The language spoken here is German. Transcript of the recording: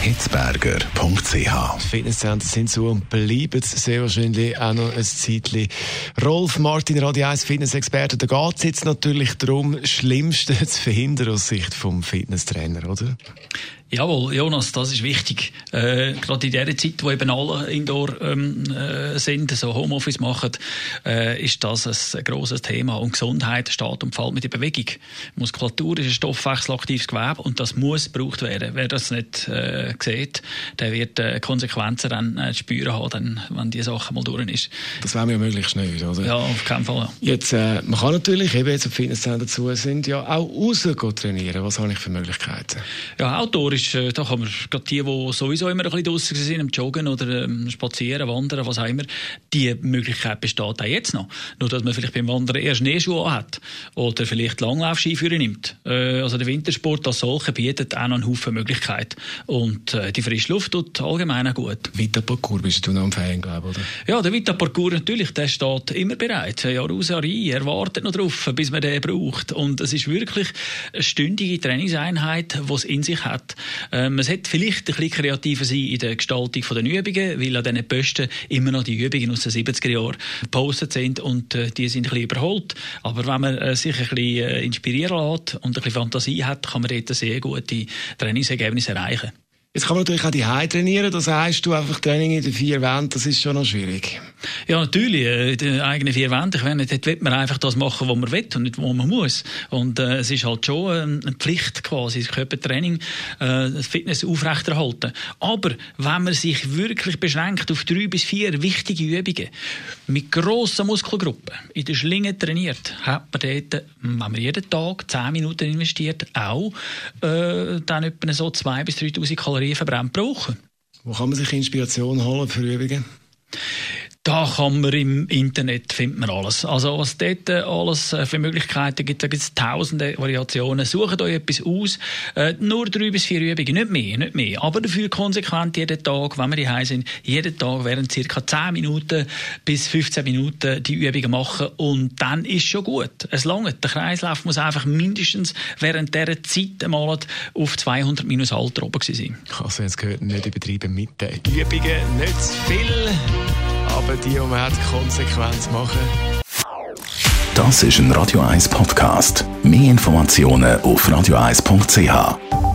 hitzberger.ch. Fitnesscenter sind so und bleiben sehr wahrscheinlich auch noch ein Zeitchen. Rolf Martin, Radio 1 Fitnessexperte, da geht es jetzt natürlich darum, das Schlimmste zu verhindern aus Sicht vom Fitnesstrainer, oder? Jawohl, Jonas, das ist wichtig. Äh, gerade in der Zeit, wo eben alle Indoor ähm, äh, sind, so Homeoffice machen, äh, ist das ein grosses Thema. Und Gesundheit steht und fällt mit der Bewegung. Muskulatur ist ein stoffwechselaktives Gewebe und das muss gebraucht werden. Wer das nicht äh, sieht, der wird äh, Konsequenzen dann äh, spüren haben, dann, wenn die Sache mal durch ist. Das wäre ja möglichst nicht, oder? Ja, auf keinen Fall. Ja. Jetzt, äh, man kann natürlich, eben jetzt, ob Fitnesscenter dazu sind, ja auch raus trainieren. Was habe ich für Möglichkeiten? Ja, Outdoor ist, äh, da kann man, gerade die, die sowieso immer ein bisschen draussen sind, am Joggen oder ähm, spazieren, wandern, was auch immer, die Möglichkeit besteht auch jetzt noch. Nur, dass man vielleicht beim Wandern erst Schneeschuhe hat oder vielleicht Langlaufskiführer nimmt. Äh, also der Wintersport als solcher bietet auch noch einen Haufen Möglichkeiten. Und äh, die frische Luft tut allgemein auch gut. Vita Parcours bist du noch am Fan, glaube oder? Ja, der Vita Parcours natürlich, der steht immer bereit. Jahr aus, Jahr ein. Er wartet noch drauf, bis man den braucht. Und es ist wirklich eine stündige Trainingseinheit, die es in sich hat. Ähm, es hat vielleicht ein bisschen kreativer sein in der Gestaltung der Übungen, weil an diesen Posten immer noch die Übungen aus den 70er Jahren gepostet sind und äh, die sind ein bisschen überholt. Aber wenn man äh, sich ein bisschen äh, inspirieren lässt und ein bisschen Fantasie hat, kann man dort sehr gute Trainingsergebnisse erreichen. Jetzt kann man natürlich auch die Hause trainieren. Das heißt, du einfach Training in den vier Wänden, das ist schon noch schwierig. Ja, natürlich. Äh, die eigenen vier Wände. Ich meine, dort will man einfach das machen, was man will und nicht, was man muss. Und äh, es ist halt schon ähm, eine Pflicht quasi, das Körpertraining, äh, das Fitness aufrechterhalten. Aber wenn man sich wirklich beschränkt auf drei bis vier wichtige Übungen mit grossen Muskelgruppen in der Schlinge trainiert, hat man dort, wenn man jeden Tag zehn Minuten investiert, auch äh, dann etwa so zwei bis 3'000 Kalorien Kalorien brauchen. Wo kann man sich Inspiration holen für Übungen? Da kann man im Internet findet man alles. Also was dort äh, alles äh, für Möglichkeiten gibt, da gibt es tausende Variationen. Sucht euch etwas aus. Äh, nur drei bis vier Übungen, nicht mehr, nicht mehr. Aber dafür konsequent jeden Tag, wenn wir die sind, jeden Tag während circa 10 Minuten bis 15 Minuten die Übungen machen und dann ist schon gut. Es langt. Der Kreislauf muss einfach mindestens während dieser Zeit einmal auf 200 minus Alter oben sein. Also jetzt gehört nicht übertrieben mit den Übungen, nicht zu viel aber die, die man hat, konsequent machen. Das ist ein Radio 1 Podcast. Mehr Informationen auf radio1.ch.